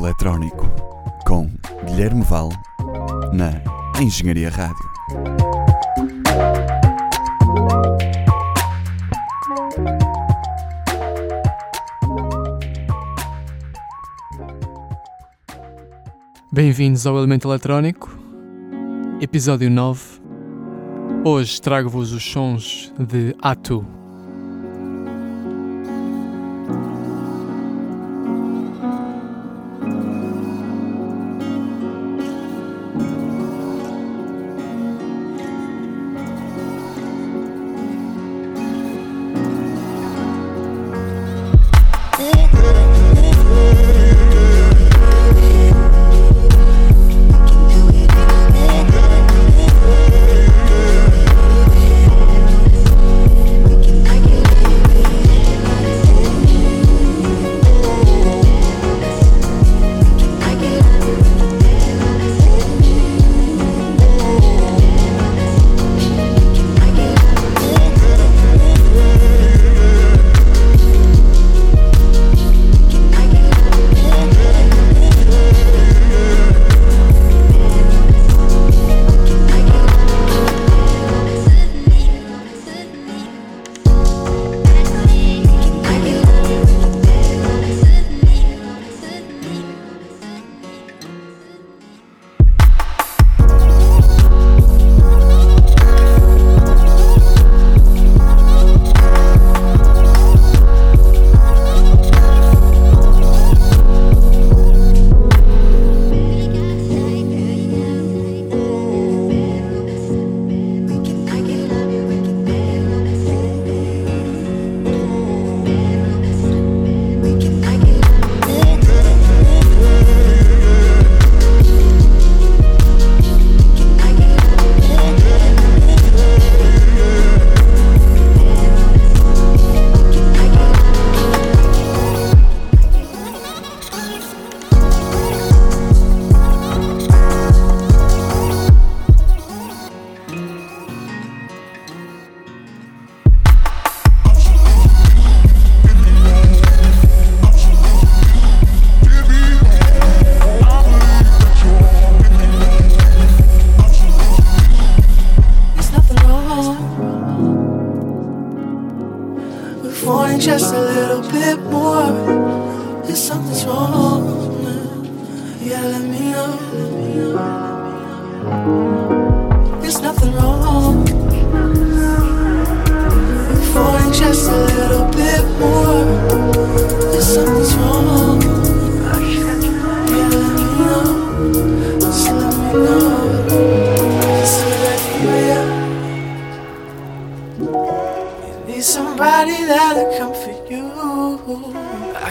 Eletrónico com Guilherme Val na Engenharia Rádio. Bem-vindos ao Elemento Eletrónico, episódio 9. Hoje trago-vos os sons de Atu.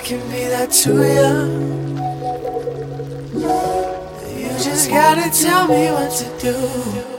Can be that to you. You just gotta tell me what to do.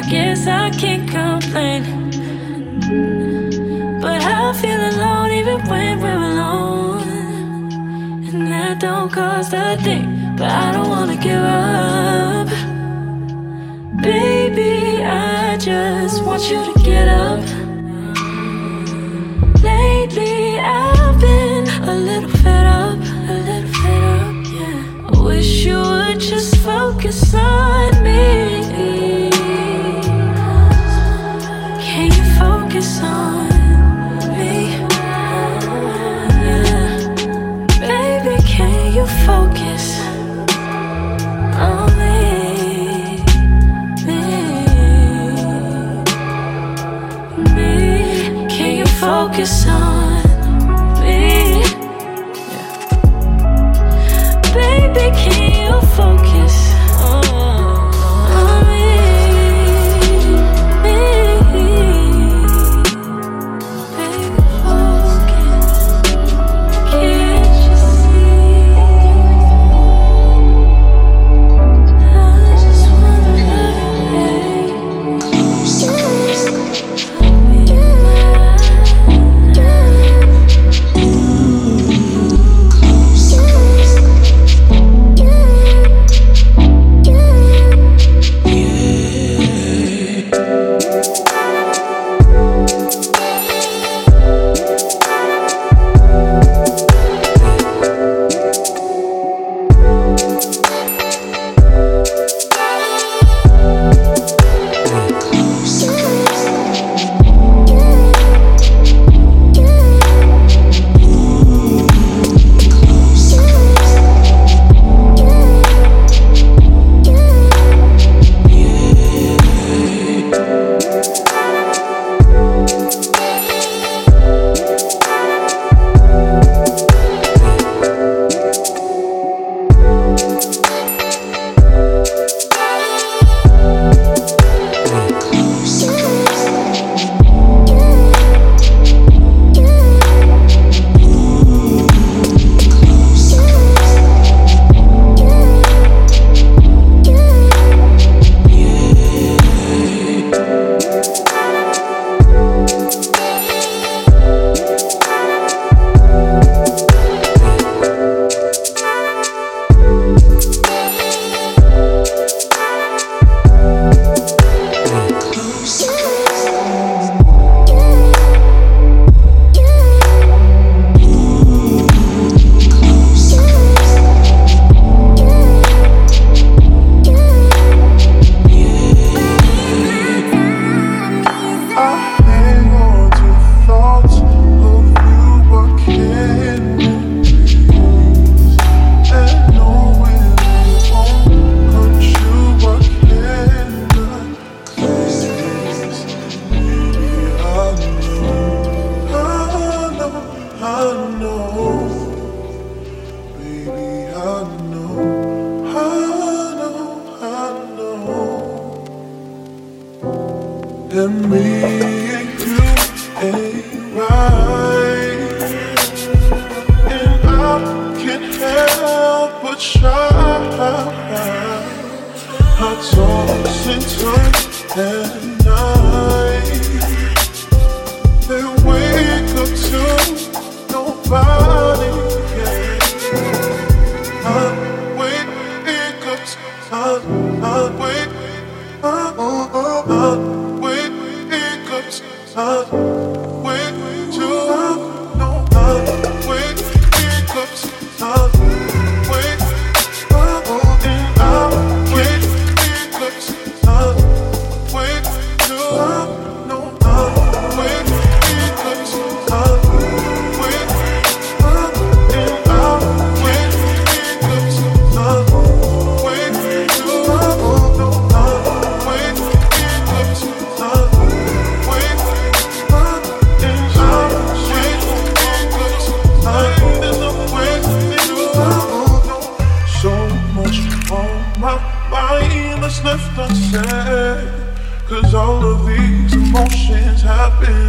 I guess I can't complain. But I feel alone even when we're alone. And that don't cost a thing, but I don't wanna give up. Baby, I just want you to get up.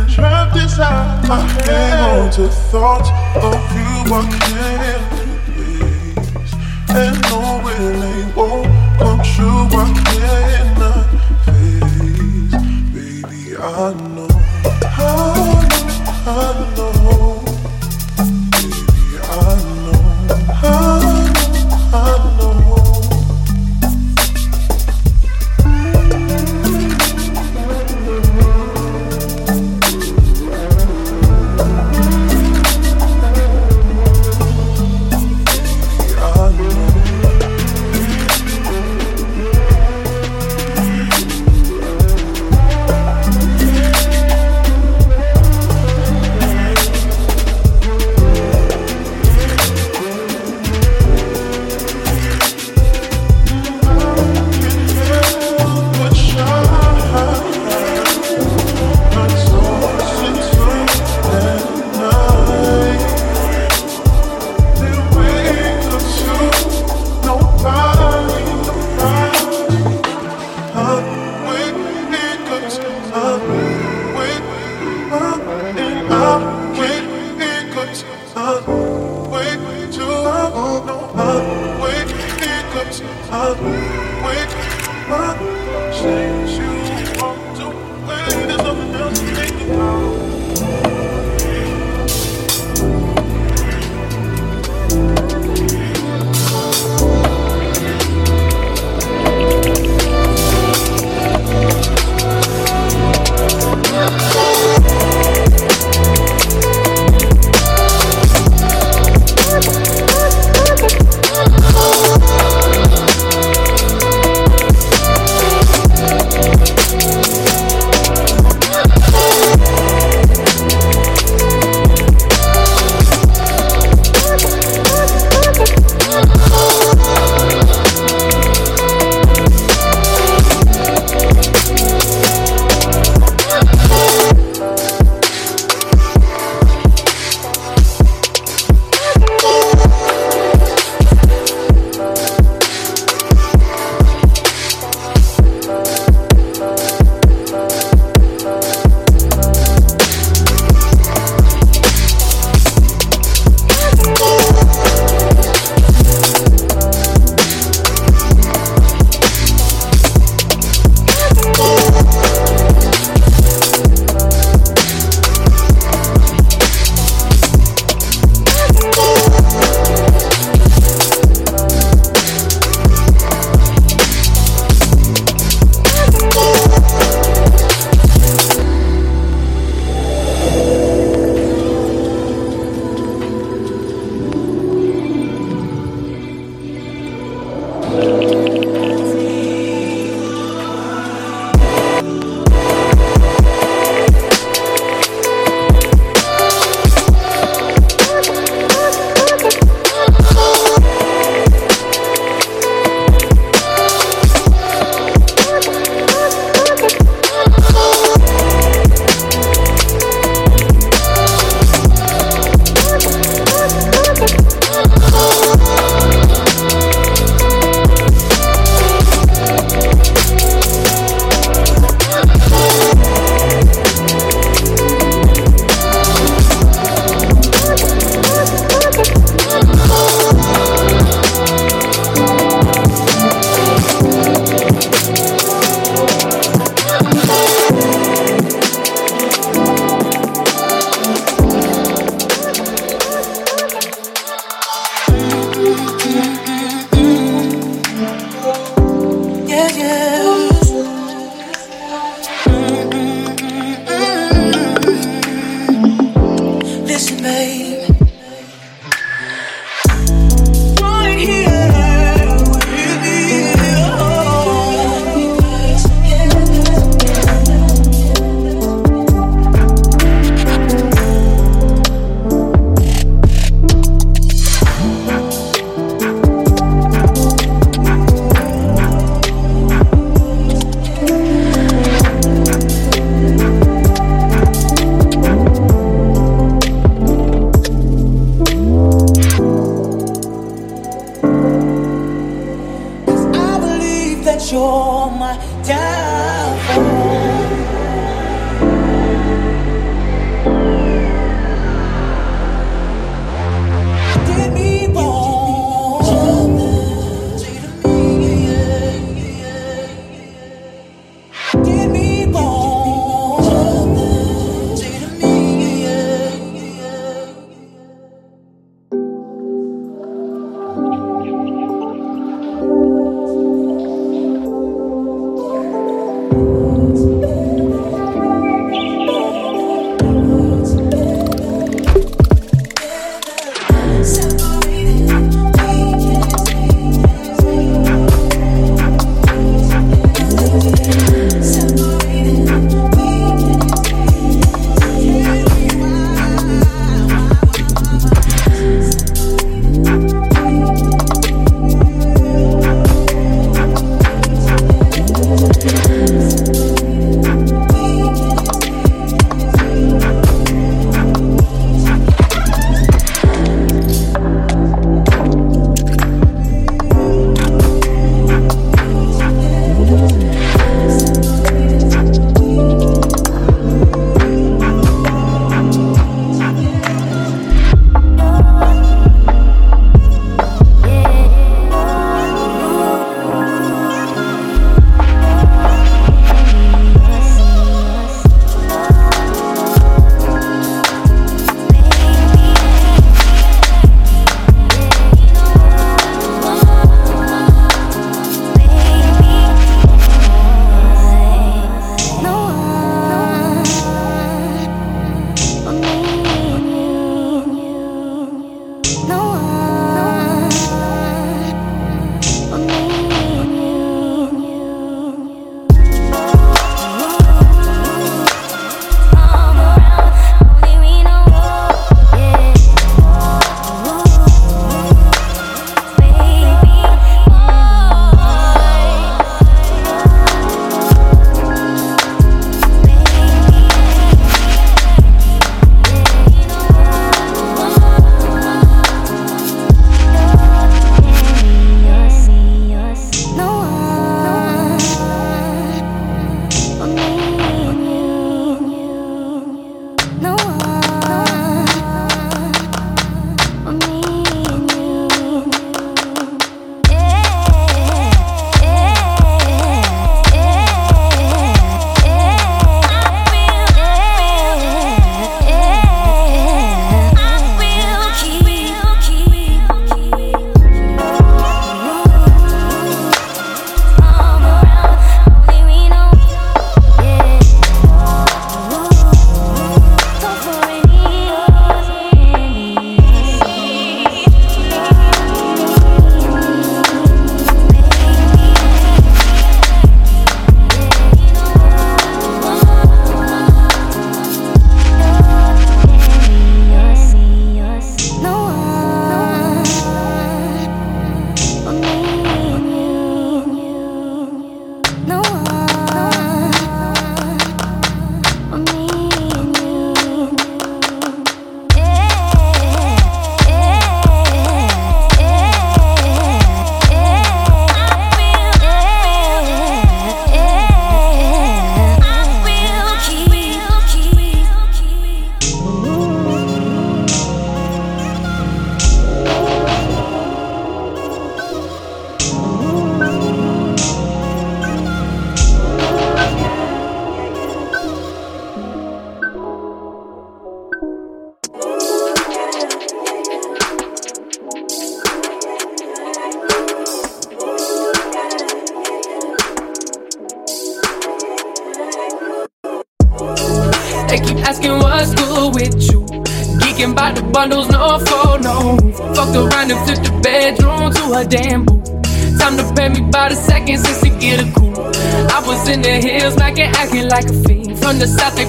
trapped inside my head. Hang on to thoughts of you walking in, please, and knowing they won't come true. I can't.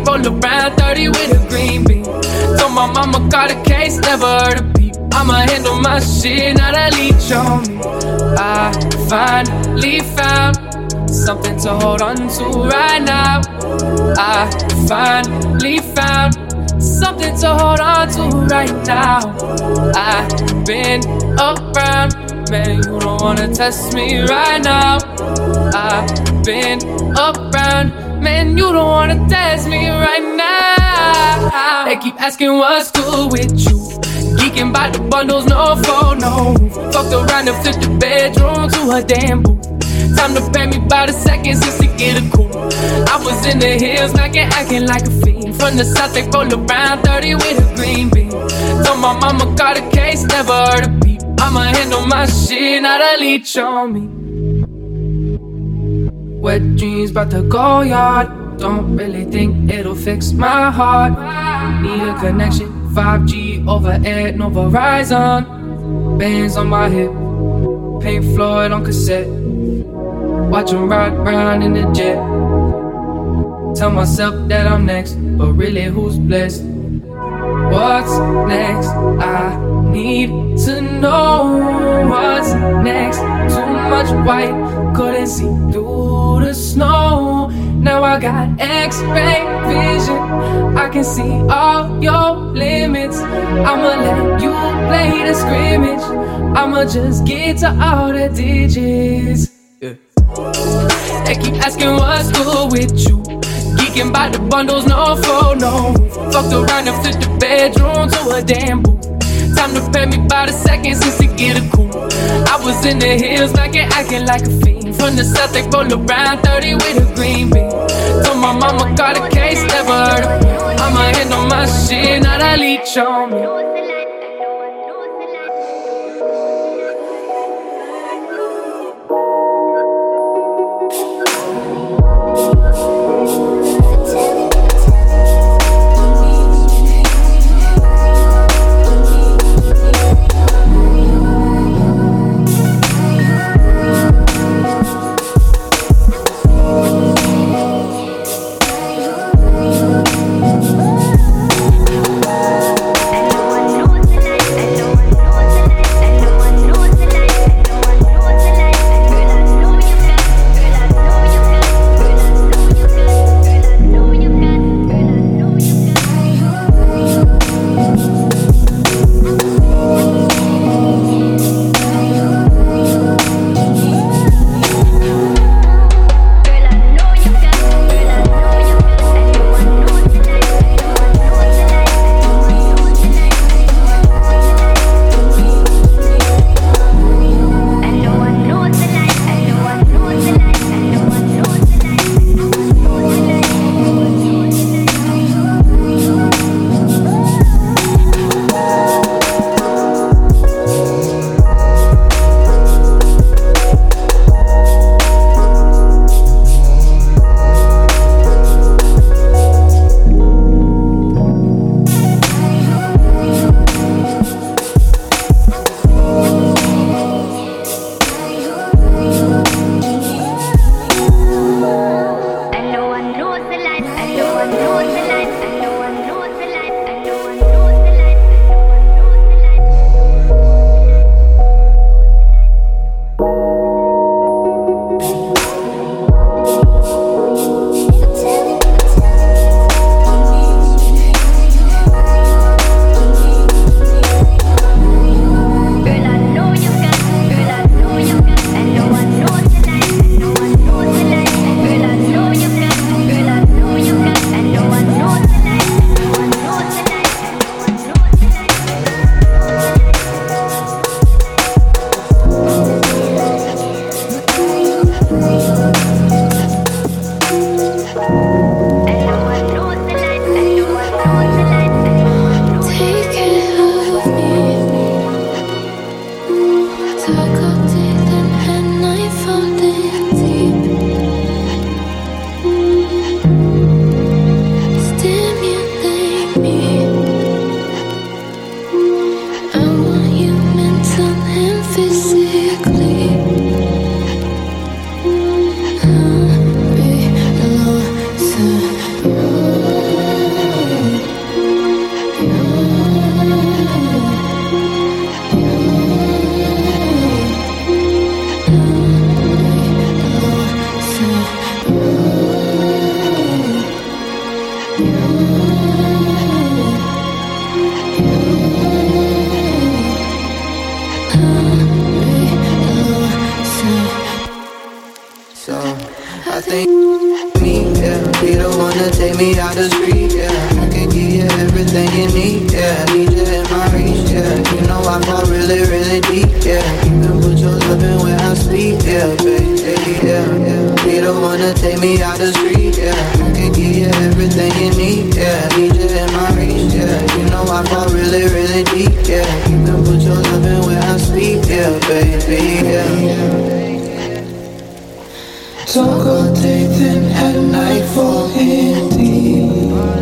Roll around 30 with a green bean. Told my mama, got a case, never heard a beep. I'ma handle my shit, not a leech on me. I finally found something to hold on to right now. I finally found something to hold on to right now. I've been around, man, you don't wanna test me right now. I've been around, man, you don't wanna test me right now. They keep asking what's good with you. Geeking by the bundles, no phone, no. Fucked around and flipped the bedroom to a damn boo. Time to pay me by the seconds just to get a cool. I was in the hills, knocking, acting like a fiend. From the south, they roll around 30 with a green bean. Told my mama got a case, never heard a beep. I'ma handle my shit, not a leech on me. Wet dreams about to go yard. Don't really think it'll fix my heart. Need a connection, 5G over air, no Verizon. Bands on my hip, Pink Floyd on cassette. Watch 'em ride round in the jet. Tell myself that I'm next, but really who's blessed? What's next? I need to know what's next. Too much white, couldn't see through the snow. Now I got X-ray vision. I can see all your limits. I'ma let you play the scrimmage. I'ma just get to all the digits. They keep asking what's good with you. Geeking by the bundles, no photo. Fucked around and flipped the bedroom to a damn boo. Time to pay me by the seconds since to get a cool. I was in the hills, knocking, acting like a fiend. From the south, they roll around 30 with a green bean. Told my mama got a case, never heard of me. I'ma handle my shit, not a leech on me. I think me, yeah, be the one to take me out the street, yeah. I can give you everything you need, yeah. Need you in my reach, yeah. You know I fall really, really deep, yeah. Can put your love in where I sleep, yeah, baby, yeah, yeah. Be the one to take me out the street, yeah. I can give you everything you need, yeah. Need you in my reach, yeah. You know I fall really, really deep, yeah. Can put your love in where I sleep, yeah, baby, yeah. Talk all day, then at night fall in deep.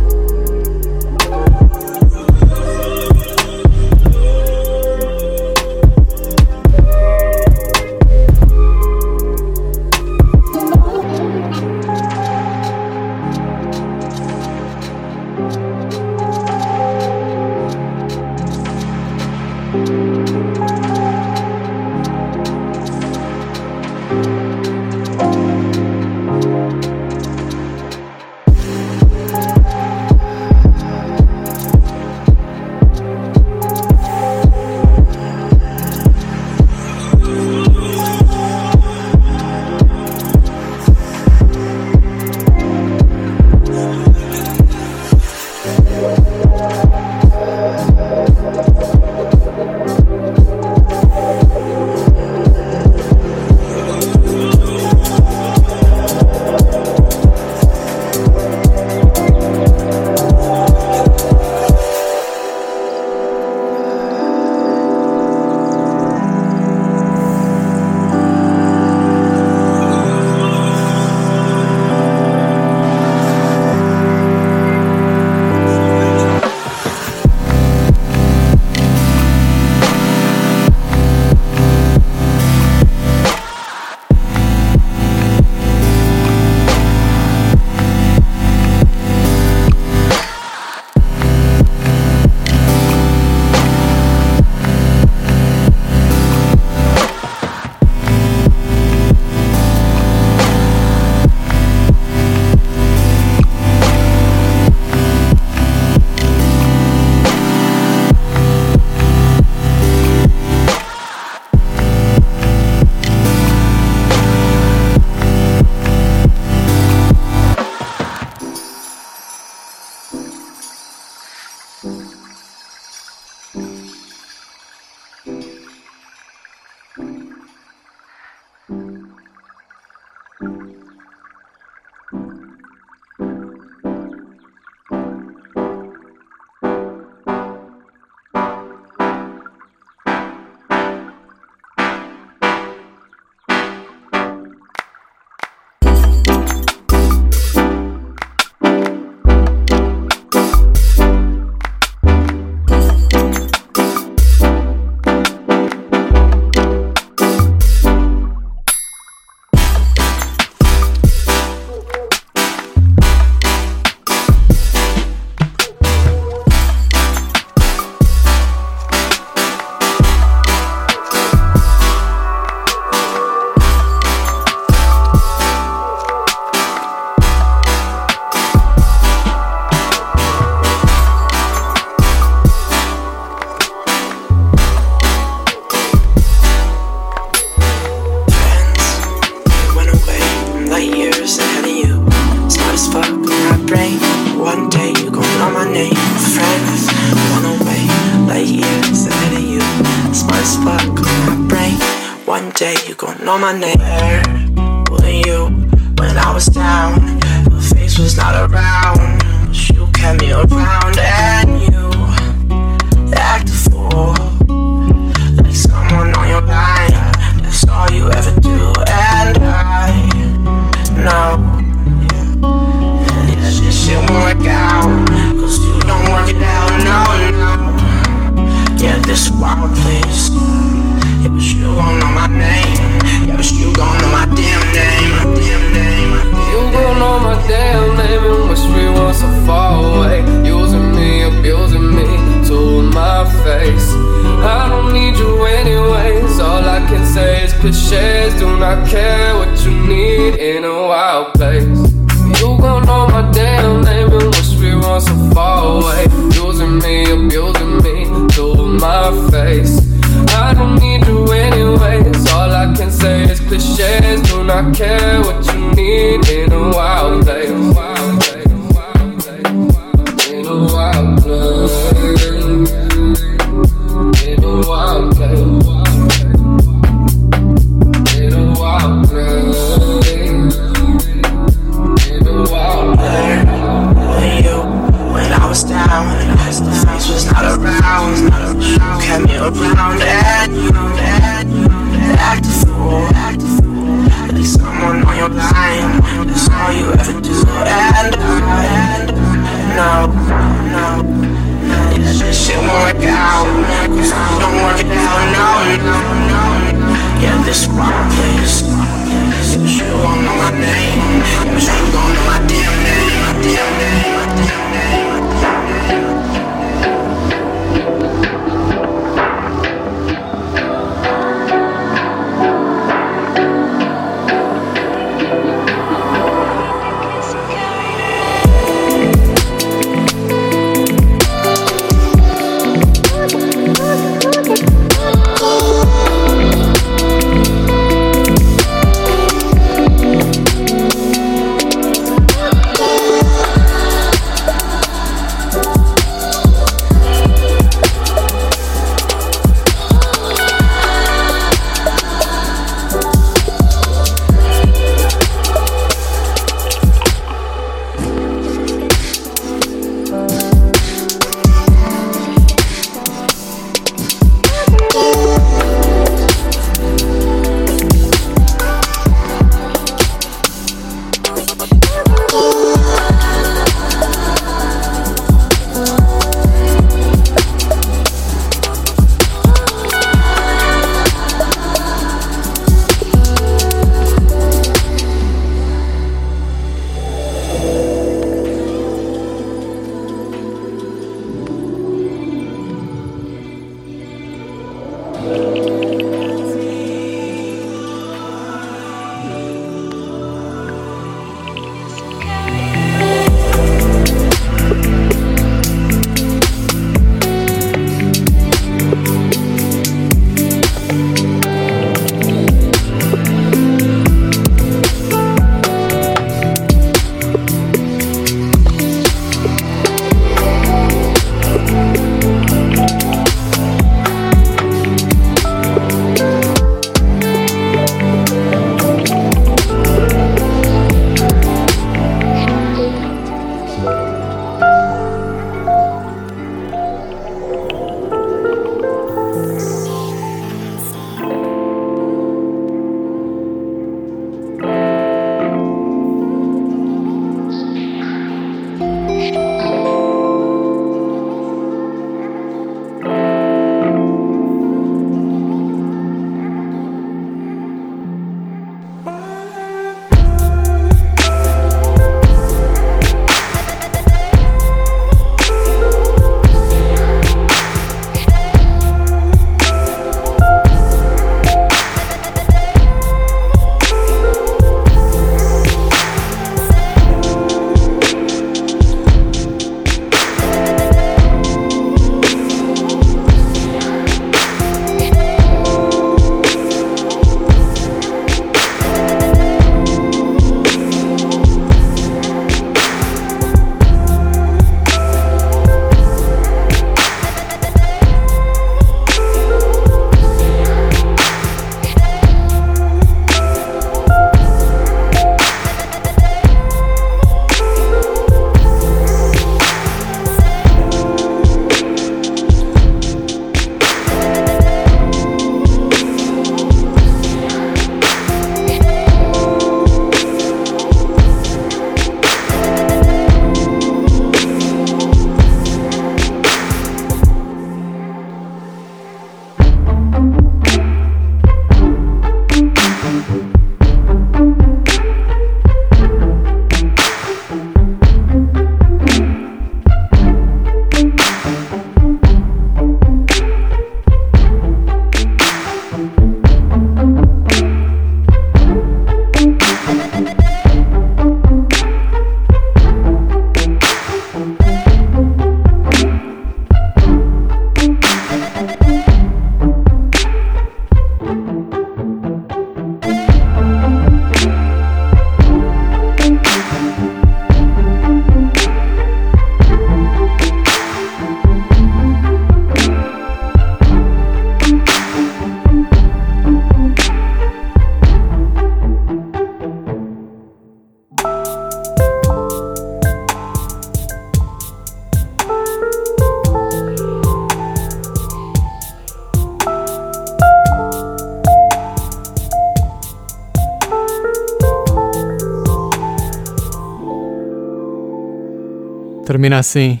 Termina assim.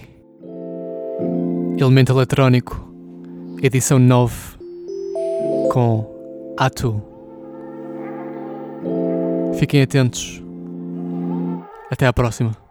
Elemento Eletrónico, edição 9, com Atu. Fiquem atentos. Até à próxima.